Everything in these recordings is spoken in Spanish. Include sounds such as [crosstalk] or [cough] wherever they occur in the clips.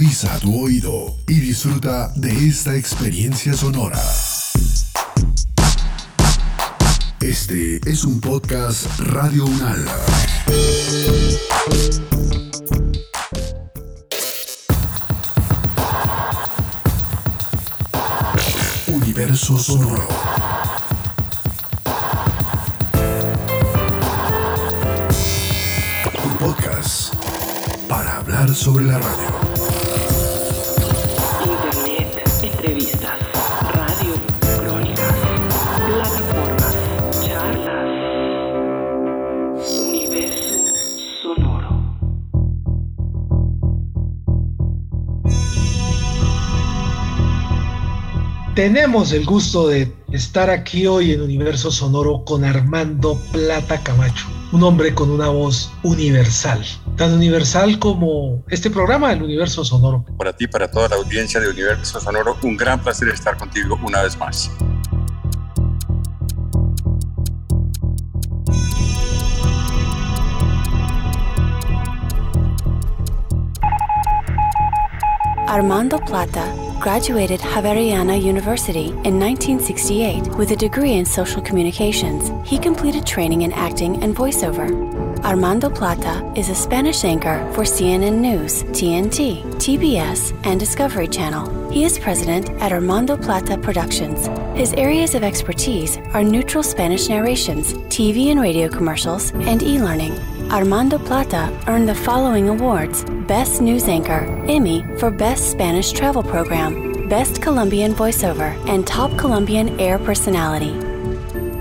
Agudiza tu oído y disfruta de esta experiencia sonora. Este es un podcast Radio Unal. Universo Sonoro. Un podcast para hablar sobre la radio. Tenemos el gusto de estar aquí hoy en Universo Sonoro con Armando Plata Camacho, un hombre con una voz universal, tan universal como este programa del Universo Sonoro. Para ti, para toda la audiencia de Universo Sonoro, un gran placer estar contigo una vez más. Armando Plata graduated Javeriana University in 1968 with a degree in social communications. He completed training in acting and voiceover. Armando Plata is a Spanish anchor for CNN News, TNT, TBS, and Discovery Channel. He is president at Armando Plata Productions. His areas of expertise are neutral Spanish narrations, TV and radio commercials, and e learning. Armando Plata earned the following awards Best News Anchor, Emmy for Best Spanish Travel Program, Best Colombian Voiceover, and Top Colombian Air Personality.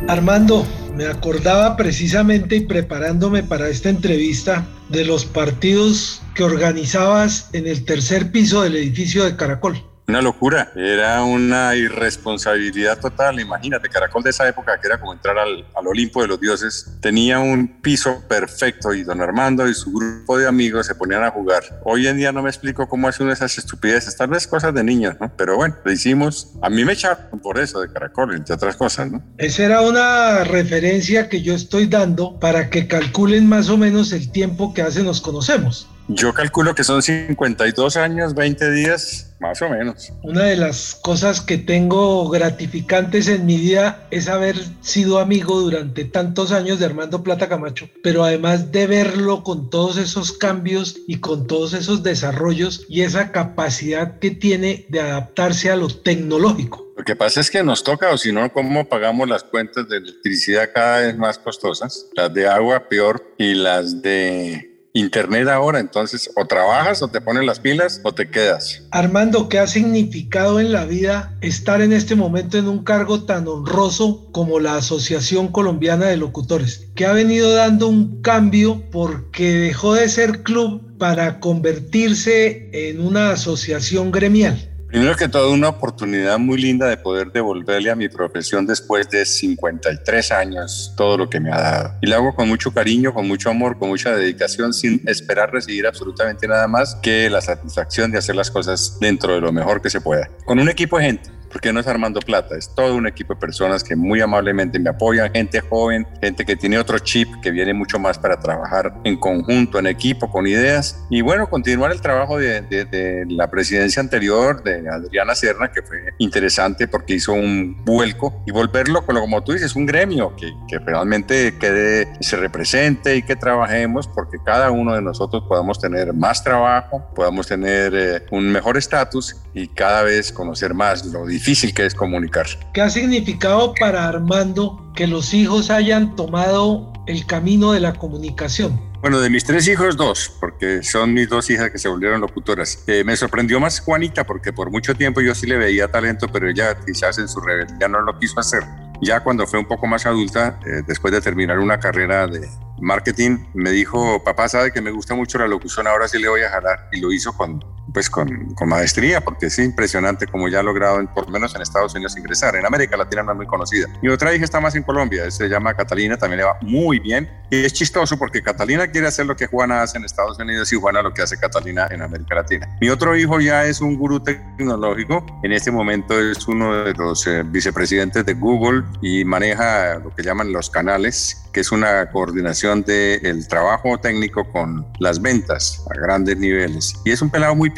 Armando, me acordaba precisamente y preparándome para esta entrevista de los partidos que organizabas en el tercer piso del edificio de Caracol. Una locura, era una irresponsabilidad total. Imagínate, Caracol de esa época, que era como entrar al, al, Olimpo de los dioses, tenía un piso perfecto y don Armando y su grupo de amigos se ponían a jugar. Hoy en día no me explico cómo hace de esas estupideces, tal vez cosas de niños, ¿no? Pero bueno, lo hicimos. A mí me echaron por eso de Caracol, entre otras cosas, ¿no? Esa era una referencia que yo estoy dando para que calculen más o menos el tiempo que hace nos conocemos. Yo calculo que son 52 años, 20 días, más o menos. Una de las cosas que tengo gratificantes en mi vida es haber sido amigo durante tantos años de Armando Plata Camacho, pero además de verlo con todos esos cambios y con todos esos desarrollos y esa capacidad que tiene de adaptarse a lo tecnológico. Lo que pasa es que nos toca, o si no, ¿cómo pagamos las cuentas de electricidad cada vez más costosas? Las de agua peor y las de Internet ahora, entonces o trabajas o te ponen las pilas o te quedas. Armando, ¿qué ha significado en la vida estar en este momento en un cargo tan honroso como la Asociación Colombiana de Locutores? Que ha venido dando un cambio porque dejó de ser club para convertirse en una asociación gremial. Primero que todo, una oportunidad muy linda de poder devolverle a mi profesión después de 53 años todo lo que me ha dado. Y lo hago con mucho cariño, con mucho amor, con mucha dedicación, sin esperar recibir absolutamente nada más que la satisfacción de hacer las cosas dentro de lo mejor que se pueda. Con un equipo de gente porque no es Armando Plata, es todo un equipo de personas que muy amablemente me apoyan, gente joven, gente que tiene otro chip, que viene mucho más para trabajar en conjunto, en equipo, con ideas. Y bueno, continuar el trabajo de, de, de la presidencia anterior, de Adriana Serna, que fue interesante porque hizo un vuelco y volverlo, como tú dices, un gremio que, que realmente quede, se represente y que trabajemos porque cada uno de nosotros podamos tener más trabajo, podamos tener eh, un mejor estatus y cada vez conocer más lo difícil que es comunicar. ¿Qué ha significado para Armando que los hijos hayan tomado el camino de la comunicación? Bueno, de mis tres hijos, dos, porque son mis dos hijas que se volvieron locutoras. Eh, me sorprendió más Juanita, porque por mucho tiempo yo sí le veía talento, pero ella quizás en su rebeldía no lo quiso hacer. Ya cuando fue un poco más adulta, eh, después de terminar una carrera de marketing, me dijo, papá sabe que me gusta mucho la locución, ahora sí le voy a jalar. Y lo hizo con, pues con, maestría, porque es impresionante como ya ha logrado, por lo menos en Estados Unidos, ingresar. En América Latina no es muy conocida. Mi otra hija está más en Colombia, se llama Catalina, también le va muy bien. Y es chistoso porque Catalina quiere hacer lo que Juana hace en Estados Unidos y Juana lo que hace Catalina en América Latina. Mi otro hijo ya es un gurú tecnológico, en este momento es uno de los eh, vicepresidentes de Google y maneja lo que llaman los canales, que es una coordinación del el trabajo técnico con las ventas a grandes niveles. Y es un pelado muy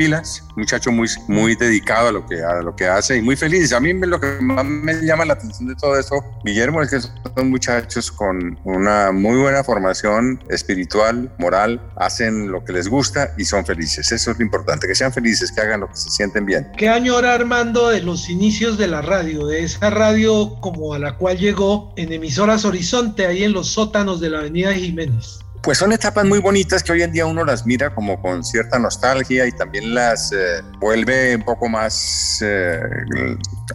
muchacho muy, muy dedicado a lo, que, a lo que hace y muy feliz. A mí lo que más me llama la atención de todo esto, Guillermo, es que son muchachos con una muy buena formación espiritual, moral, hacen lo que les gusta y son felices. Eso es lo importante, que sean felices, que hagan lo que se sienten bien. ¿Qué añora Armando de los inicios de la radio, de esa radio como a la cual llegó en emisoras Horizonte, ahí en los sótanos de la Avenida Jiménez? Pues son etapas muy bonitas que hoy en día uno las mira como con cierta nostalgia y también las eh, vuelve un poco más, eh,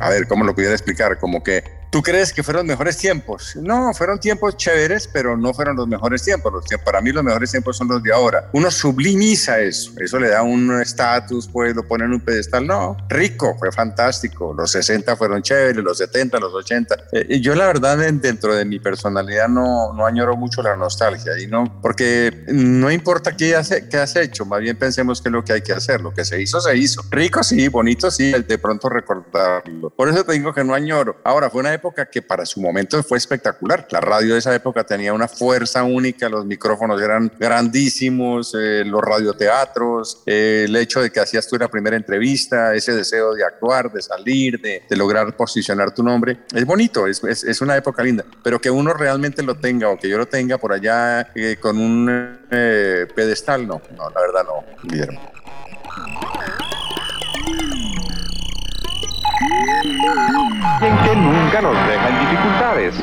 a ver, ¿cómo lo pudiera explicar? Como que ¿Tú crees que fueron mejores tiempos? No, fueron tiempos chéveres, pero no fueron los mejores tiempos. Los para mí los mejores tiempos son los de ahora. Uno sublimiza eso, eso le da un estatus, pues lo pone en un pedestal. No, rico, fue fantástico. Los 60 fueron chéveres, los 70, los 80. Eh, yo la verdad dentro de mi personalidad no, no añoro mucho la nostalgia, y no, porque no importa qué, hace, qué has hecho, más bien pensemos que es lo que hay que hacer. Lo que se hizo, se hizo. Rico sí, bonito sí, de pronto recordarlo. Por eso te digo que no añoro. Ahora, fue una época que para su momento fue espectacular. La radio de esa época tenía una fuerza única, los micrófonos eran grandísimos, eh, los radioteatros, eh, el hecho de que hacías tú la primera entrevista, ese deseo de actuar, de salir, de, lograr posicionar tu nombre, es bonito, es, es, una época linda, pero que uno realmente lo tenga o que yo lo tenga por allá eh, con un pedestal, no, no, la verdad no, Guillermo. Que nunca nos deja en dificultades,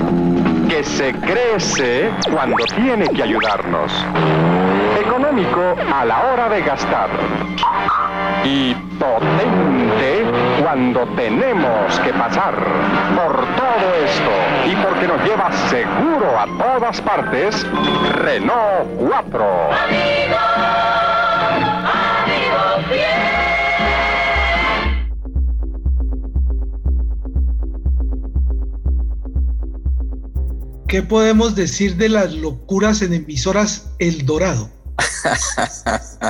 que se crece cuando tiene que ayudarnos, económico a la hora de gastar. Y potente cuando tenemos que pasar por todo esto. Y porque nos lleva seguro a todas partes, Renault 4. ¿Qué podemos decir de las locuras en emisoras El Dorado? [laughs]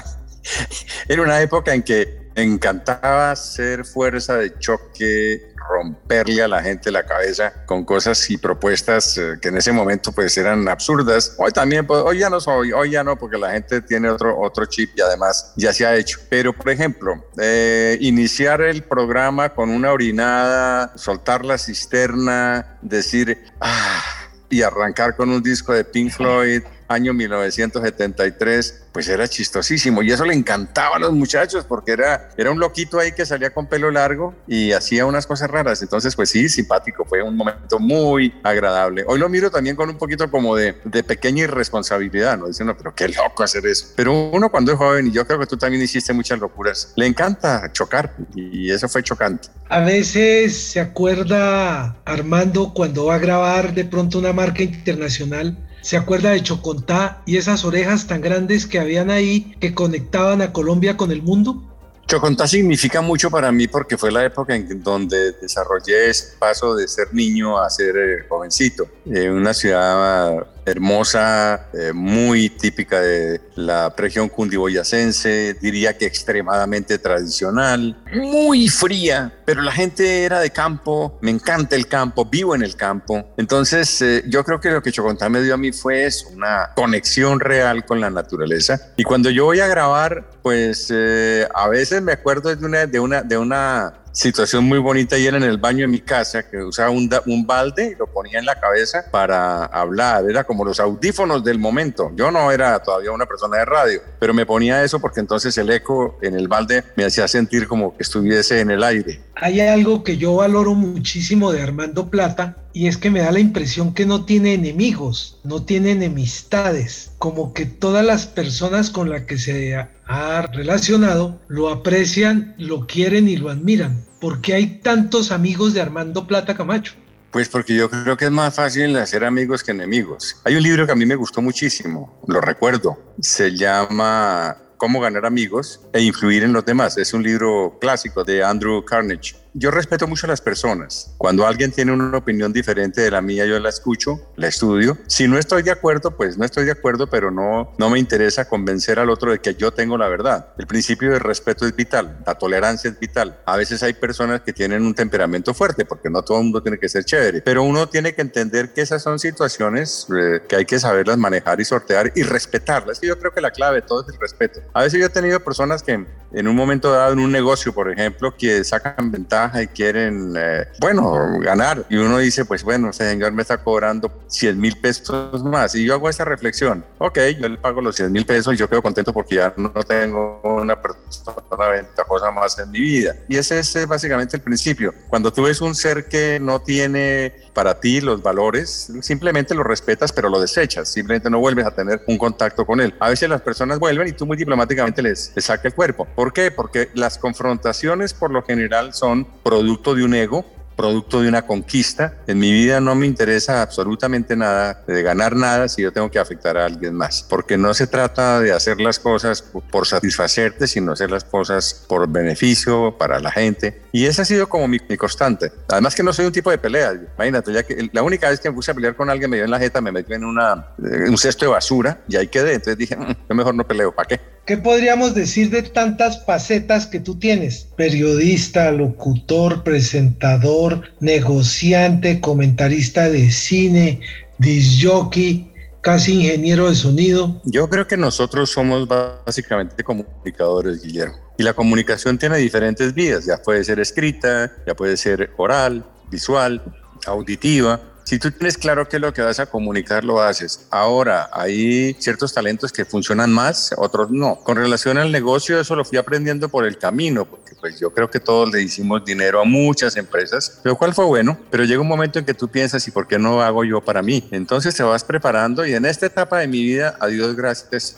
Era una época en que encantaba ser fuerza de choque, romperle a la gente la cabeza con cosas y propuestas eh, que en ese momento pues eran absurdas. Hoy también, pues, hoy ya no soy, hoy ya no, porque la gente tiene otro, otro chip y además ya se ha hecho. Pero, por ejemplo, eh, iniciar el programa con una orinada, soltar la cisterna, decir, ah, y arrancar con un disco de Pink Floyd, año 1973, pues era chistosísimo y eso le encantaba a los muchachos porque era, era un loquito ahí que salía con pelo largo y hacía unas cosas raras. Entonces, pues sí, simpático, fue un momento muy agradable. Hoy lo miro también con un poquito como de, de pequeña irresponsabilidad, ¿no? Diciendo, pero qué loco hacer eso. Pero uno cuando es joven, y yo creo que tú también hiciste muchas locuras, le encanta chocar y eso fue chocante. A veces se acuerda Armando cuando va a grabar de pronto una marca internacional se acuerda de Chocontá y esas orejas tan grandes que habían ahí que conectaban a Colombia con el mundo? Chocontá significa mucho para mí porque fue la época en donde desarrollé ese paso de ser niño a ser eh, jovencito. En una ciudad hermosa, eh, muy típica de la región cundiboyacense, diría que extremadamente tradicional, muy fría, pero la gente era de campo, me encanta el campo, vivo en el campo. Entonces, eh, yo creo que lo que Chocontá me dio a mí fue eso, una conexión real con la naturaleza. Y cuando yo voy a grabar, pues eh, a veces me acuerdo de una, de una, de una situación muy bonita y era en el baño de mi casa que usaba un, un balde y lo ponía en la cabeza para hablar. Era como los audífonos del momento. Yo no era todavía una persona de radio, pero me ponía eso porque entonces el eco en el balde me hacía sentir como que estuviese en el aire. Hay algo que yo valoro muchísimo de Armando Plata y es que me da la impresión que no tiene enemigos, no tiene enemistades, como que todas las personas con las que se ha relacionado lo aprecian, lo quieren y lo admiran. ¿Por qué hay tantos amigos de Armando Plata Camacho? Pues porque yo creo que es más fácil hacer amigos que enemigos. Hay un libro que a mí me gustó muchísimo, lo recuerdo, se llama Cómo ganar amigos e influir en los demás. Es un libro clásico de Andrew Carnegie yo respeto mucho a las personas. Cuando alguien tiene una opinión diferente de la mía, yo la escucho, la estudio. Si no estoy de acuerdo, pues no estoy de acuerdo, pero no, no me interesa convencer al otro de que yo tengo la verdad. El principio del respeto es vital, la tolerancia es vital. A veces hay personas que tienen un temperamento fuerte, porque no todo el mundo tiene que ser chévere, pero uno tiene que entender que esas son situaciones eh, que hay que saberlas manejar y sortear y respetarlas. Y yo creo que la clave de todo es el respeto. A veces yo he tenido personas que en un momento dado en un negocio, por ejemplo, que sacan ventaja y quieren, eh, bueno, ganar. Y uno dice, pues bueno, ese señor me está cobrando 100 mil pesos más. Y yo hago esa reflexión. Ok, yo le pago los 100 mil pesos y yo quedo contento porque ya no tengo una persona ventajosa más en mi vida. Y ese es básicamente el principio. Cuando tú ves un ser que no tiene para ti los valores, simplemente lo respetas, pero lo desechas. Simplemente no vuelves a tener un contacto con él. A veces las personas vuelven y tú muy diplomáticamente les, les saca el cuerpo. ¿Por qué? Porque las confrontaciones por lo general son producto de un ego producto de una conquista. En mi vida no me interesa absolutamente nada de ganar nada si yo tengo que afectar a alguien más, porque no se trata de hacer las cosas por satisfacerte, sino hacer las cosas por beneficio para la gente. Y esa ha sido como mi, constante. Además que no soy un tipo de pelea. Imagínate, ya que la única vez que me puse a pelear con alguien me dio en la jeta, me metió en una, eh, un cesto de basura y ahí quedé. Entonces dije, mm, yo mejor no peleo, ¿para qué? ¿Qué podríamos decir de tantas facetas que tú tienes? Periodista, locutor, presentador, negociante, comentarista de cine, disjockey, casi ingeniero de sonido. Yo creo que nosotros somos básicamente comunicadores, Guillermo. Y la comunicación tiene diferentes vías, ya puede ser escrita, ya puede ser oral, visual, auditiva. Si tú tienes claro qué es lo que vas a comunicar, lo haces. Ahora, hay ciertos talentos que funcionan más, otros no. Con relación al negocio, eso lo fui aprendiendo por el camino, porque pues yo creo que todos le hicimos dinero a muchas empresas, lo cual fue bueno, pero llega un momento en que tú piensas, ¿y por qué no hago yo para mí? Entonces te vas preparando y en esta etapa de mi vida, a Dios gracias,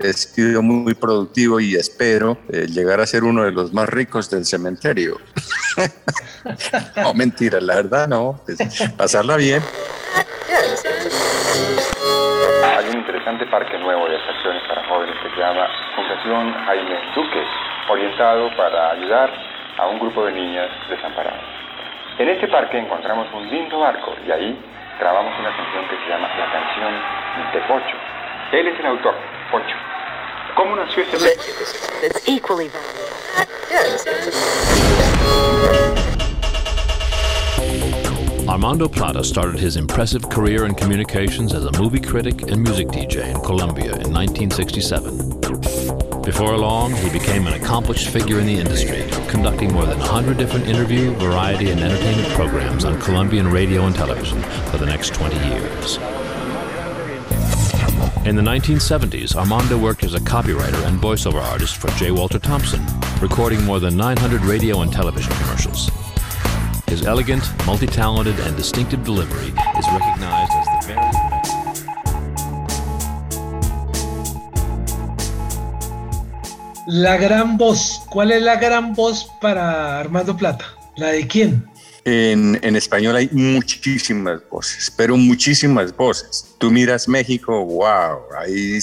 he sido muy productivo y espero eh, llegar a ser uno de los más ricos del cementerio. [laughs] no, mentira, la verdad no. Bien. Hay un interesante parque nuevo de atracciones para jóvenes que se llama Fundación Jaime Duque, orientado para ayudar a un grupo de niñas desamparadas. En este parque encontramos un lindo barco y ahí grabamos una canción que se llama La canción de Pocho. Él es el autor, Pocho. ¿Cómo nació este Armando Plata started his impressive career in communications as a movie critic and music DJ in Colombia in 1967. Before long, he became an accomplished figure in the industry, conducting more than 100 different interview, variety, and entertainment programs on Colombian radio and television for the next 20 years. In the 1970s, Armando worked as a copywriter and voiceover artist for J. Walter Thompson, recording more than 900 radio and television commercials. His elegant, multi-talented, and distinctive delivery is recognized as the very La gran voz. ¿Cuál es la gran voz para Armando Plata? ¿La de quién? En, en, español hay muchísimas voces, pero muchísimas voces. Tú miras México, wow, ahí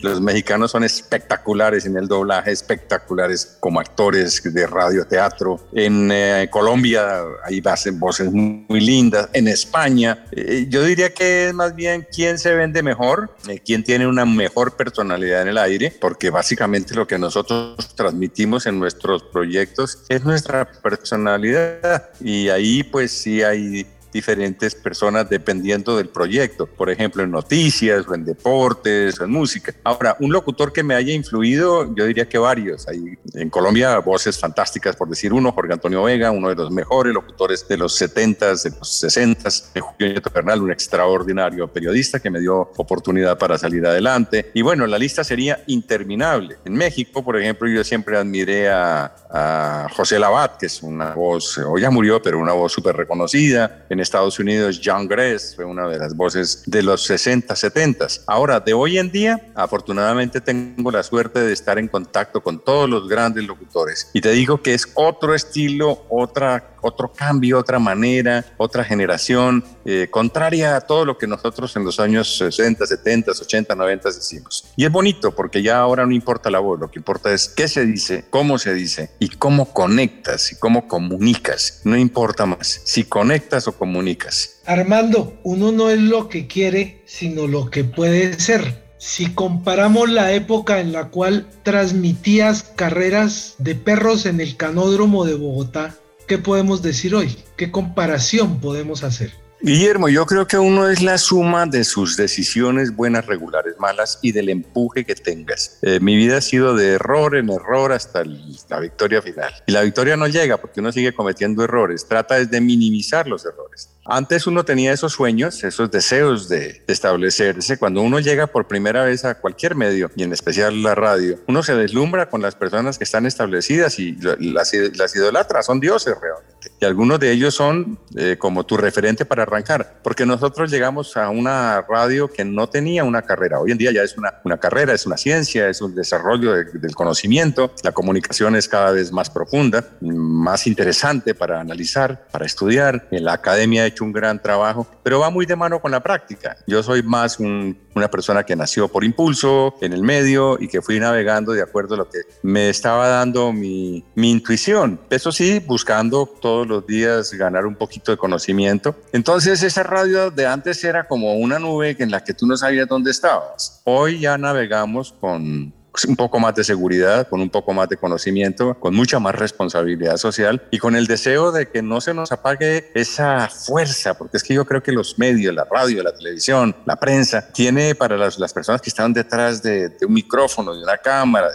los mexicanos son espectaculares en el doblaje, espectaculares como actores de radio, teatro. En eh, Colombia hay voces muy, lindas. En España, eh, yo diría que es más bien quién se vende mejor, eh, quién tiene una mejor personalidad en el aire, porque básicamente lo que nosotros transmitimos en nuestros proyectos es nuestra personalidad y ahí pues sí hay diferentes personas dependiendo del proyecto, por ejemplo en noticias o en deportes o en música. Ahora, un locutor que me haya influido, yo diría que varios. Hay en Colombia voces fantásticas, por decir uno, Jorge Antonio Vega, uno de los mejores locutores de los 70s, de los 60s, Julio Nieto Bernal, un extraordinario periodista que me dio oportunidad para salir adelante. Y bueno, la lista sería interminable. En México, por ejemplo, yo siempre admiré a, a José Labat, que es una voz, hoy ya murió, pero una voz súper reconocida. En Estados Unidos, John Gress fue una de las voces de los 60, 70. Ahora, de hoy en día, afortunadamente tengo la suerte de estar en contacto con todos los grandes locutores. Y te digo que es otro estilo, otra otro cambio, otra manera, otra generación, eh, contraria a todo lo que nosotros en los años 60, 70, 80, 90 decimos. Y es bonito porque ya ahora no importa la voz, lo que importa es qué se dice, cómo se dice y cómo conectas y cómo comunicas. No importa más si conectas o comunicas. Armando, uno no es lo que quiere, sino lo que puede ser. Si comparamos la época en la cual transmitías carreras de perros en el canódromo de Bogotá ¿qué podemos decir hoy? ¿Qué comparación podemos hacer? Guillermo, yo creo que uno es la suma de sus decisiones buenas, regulares, malas y del empuje que tengas. Eh, mi vida ha sido de error en error hasta la victoria final. Y la victoria no llega porque uno sigue cometiendo errores. Trata de minimizar los errores. Antes uno tenía esos sueños, esos deseos de, establecerse. Cuando uno llega por primera vez a cualquier medio, y en especial la radio, uno se deslumbra con las personas que están establecidas y las, las idolatras, son dioses. Y algunos de ellos son eh, como tu referente para arrancar, porque nosotros llegamos a una radio que no tenía una carrera. Hoy en día ya es una, una carrera, es una ciencia, es un desarrollo del conocimiento. La comunicación es cada vez más profunda, más interesante para analizar, para estudiar. En la academia ha un gran trabajo, pero va muy de mano con la práctica. Yo soy más una persona que nació por impulso en el medio y que fui navegando de acuerdo a lo que me estaba dando mi, mi intuición. Eso sí, buscando todos los días ganar un poquito de conocimiento. Entonces esa radio de antes era como una nube en la que tú no sabías dónde estabas. Hoy ya navegamos con un poco más de seguridad, con un poco más de conocimiento, con mucha más responsabilidad social y con el deseo de que no se nos apague esa fuerza, porque es que yo creo que los medios, la radio, la televisión, la prensa, tiene para las, las personas que están detrás de, un micrófono, de una cámara,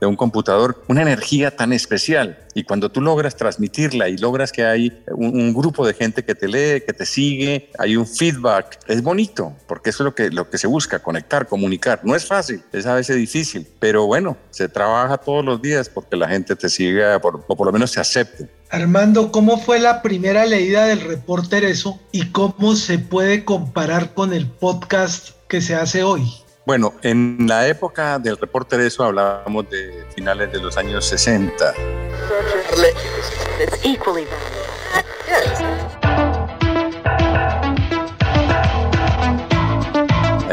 de un computador, una energía tan especial y cuando tú logras transmitirla y logras que hay un, grupo de gente que te lee, que te sigue, hay un feedback, es bonito, porque eso es lo que, lo que se busca, conectar, comunicar. No es fácil, es a veces difícil, pero bueno, se trabaja todos los días porque la gente te siga o por lo menos se acepte. Armando, ¿cómo fue la primera leída del reporter eso y cómo se puede comparar con el podcast que se hace hoy? Bueno, en la época del reporter eso hablábamos de finales de los años 60.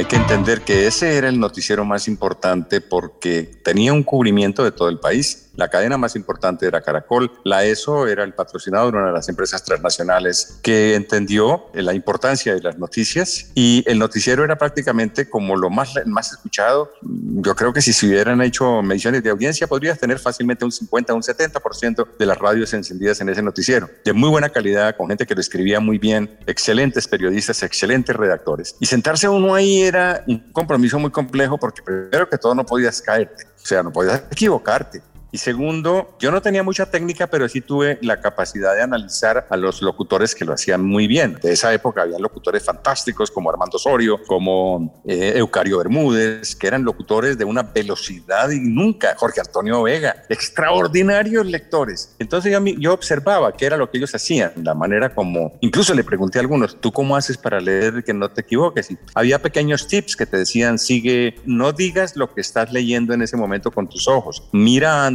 Que entender que ese era el noticiero más importante porque tenía un cubrimiento de todo el país la cadena más importante era Caracol. La ESO era el patrocinador una de las empresas transnacionales que entendió la importancia de las noticias y el noticiero era prácticamente como lo más, más escuchado. Yo creo que si se hubieran hecho mediciones de audiencia, podrías tener fácilmente un 50, un 70% de las radios encendidas en ese noticiero. De muy buena calidad, con gente que lo escribía muy bien, excelentes periodistas, excelentes redactores. Y sentarse uno ahí era un compromiso muy complejo porque primero que todo no podías caerte, o sea, no podías equivocarte. Y segundo, yo no tenía mucha técnica, pero sí tuve la capacidad de analizar a los locutores que lo hacían muy bien. De esa época había locutores fantásticos como Armando Osorio, como eh, Eucario Bermúdez, que eran locutores de una velocidad y nunca, Jorge Antonio Vega, extraordinarios lectores. Entonces yo, yo observaba qué era lo que ellos hacían, la manera como, incluso le pregunté a algunos, ¿tú cómo haces para leer que no te equivoques? Y había pequeños tips que te decían, sigue, no digas lo que estás leyendo en ese momento con tus ojos, mira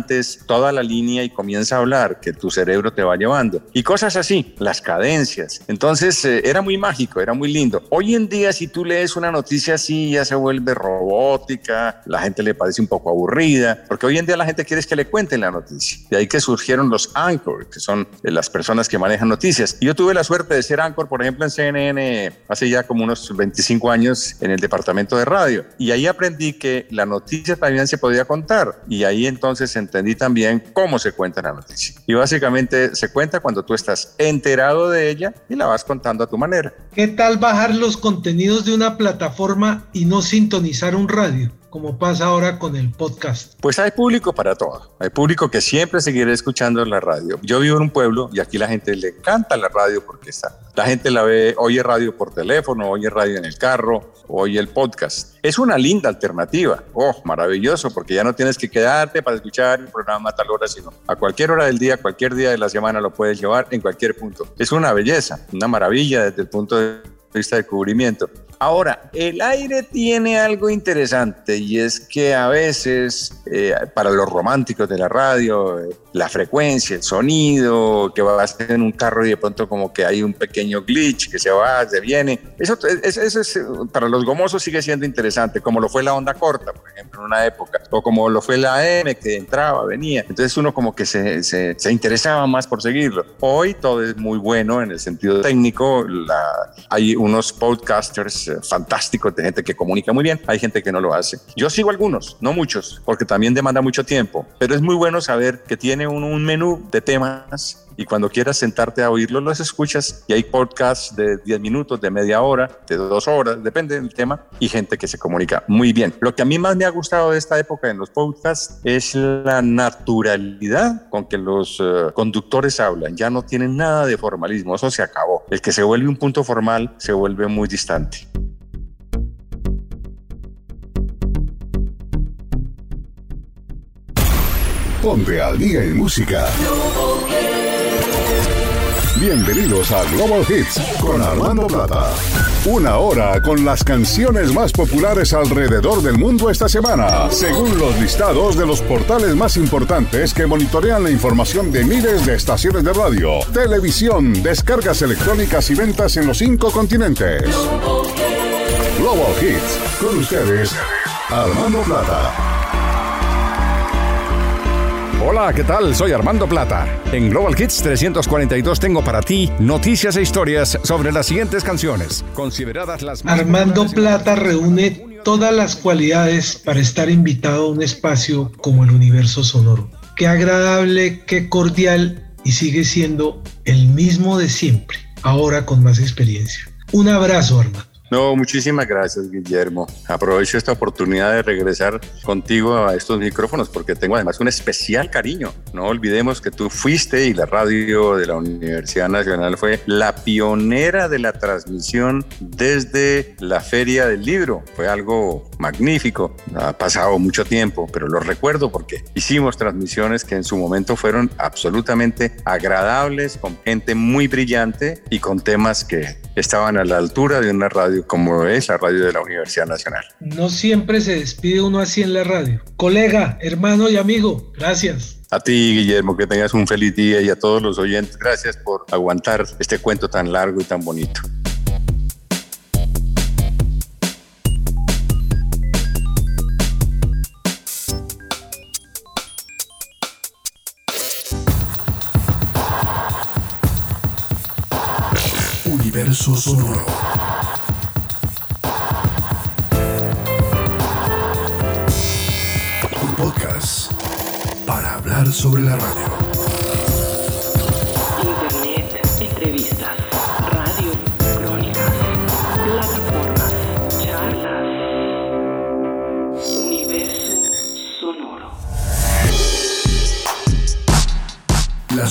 toda la línea y comienza a hablar, que tu cerebro te va llevando. Y cosas así, las cadencias. Entonces eh, era muy mágico, era muy lindo. Hoy en día si tú lees una noticia así ya se vuelve robótica, la gente le parece un poco aburrida, porque hoy en día la gente quiere que le cuenten la noticia. De ahí que surgieron los anchor, que son eh, las personas que manejan noticias. Y yo tuve la suerte de ser anchor, por ejemplo, en CNN hace ya como unos 25 años en el departamento de radio. Y ahí aprendí que la noticia también se podía contar. Y ahí entonces entendí también cómo se cuenta la noticia. Y básicamente se cuenta cuando tú estás enterado de ella y la vas contando a tu manera. ¿Qué tal bajar los contenidos de una plataforma y no sintonizar un radio? Como pasa ahora con el podcast? Pues hay público para todo. Hay público que siempre seguirá escuchando la radio. Yo vivo en un pueblo y aquí la gente le encanta la radio porque está. La gente la ve, oye radio por teléfono, oye radio en el carro, oye el podcast. Es una linda alternativa. Oh, maravilloso, porque ya no tienes que quedarte para escuchar el programa a tal hora, sino a cualquier hora del día, cualquier día de la semana lo puedes llevar en cualquier punto. Es una belleza, una maravilla desde el punto de vista de cubrimiento. Ahora, el aire tiene algo interesante y es que a veces, eh, para los románticos de la radio, eh, la frecuencia, el sonido, que vas en un carro y de pronto como que hay un pequeño glitch que se va, se viene, eso, eso, es, para los gomosos sigue siendo interesante, como lo fue la onda corta, por ejemplo, en una época, o como lo fue la AM, que entraba, venía. Entonces uno como que se, se, se interesaba más por seguirlo. Hoy todo es muy bueno en el sentido técnico, la, hay unos podcasters fantásticos de gente que comunica muy bien, hay gente que no lo hace. Yo sigo algunos, no muchos, porque también demanda mucho tiempo, pero es muy bueno saber que tiene tiene un, un menú de temas y cuando quieras sentarte a oírlos, los escuchas y hay podcasts de 10 minutos, de media hora, de dos horas, depende del tema, y gente que se comunica muy bien. Lo que a mí más me ha gustado de esta época en los podcasts es la naturalidad con que los eh, conductores hablan. Ya no tienen nada de formalismo, eso se acabó. El que se vuelve un punto formal se vuelve muy distante. Ponte al día en música. Bienvenidos a Global Hits con Armando Plata. Una hora con las canciones más populares alrededor del mundo esta semana, según los listados de los portales más importantes que monitorean la información de miles de estaciones de radio, televisión, descargas electrónicas y ventas en los cinco continentes. Global Hits, con ustedes, Armando Plata. Hola, ¿qué tal? Soy Armando Plata. En Global Hits 342 tengo para ti noticias e historias sobre las siguientes canciones, consideradas las más Armando Plata reúne todas las cualidades para estar invitado a un espacio como el universo sonoro. Qué agradable, qué cordial y sigue siendo el mismo de siempre, ahora con más experiencia. Un abrazo, Armando. No, muchísimas gracias, Guillermo. Aprovecho esta oportunidad de regresar contigo a estos micrófonos porque tengo además un especial cariño. No olvidemos que tú fuiste y la radio de la Universidad Nacional fue la pionera de la transmisión desde la Feria del Libro. Fue algo magnífico. Ha pasado mucho tiempo, pero lo recuerdo porque hicimos transmisiones que en su momento fueron absolutamente agradables, con gente muy brillante y con temas que estaban a la altura de una radio como es la radio de la Universidad Nacional. No siempre se despide uno así en la radio. Colega, hermano y amigo, gracias. A ti, Guillermo, que tengas un feliz día y a todos los oyentes, gracias por aguantar este cuento tan largo y tan bonito. Universo sonoro. Sobre la radio. Internet, entrevistas,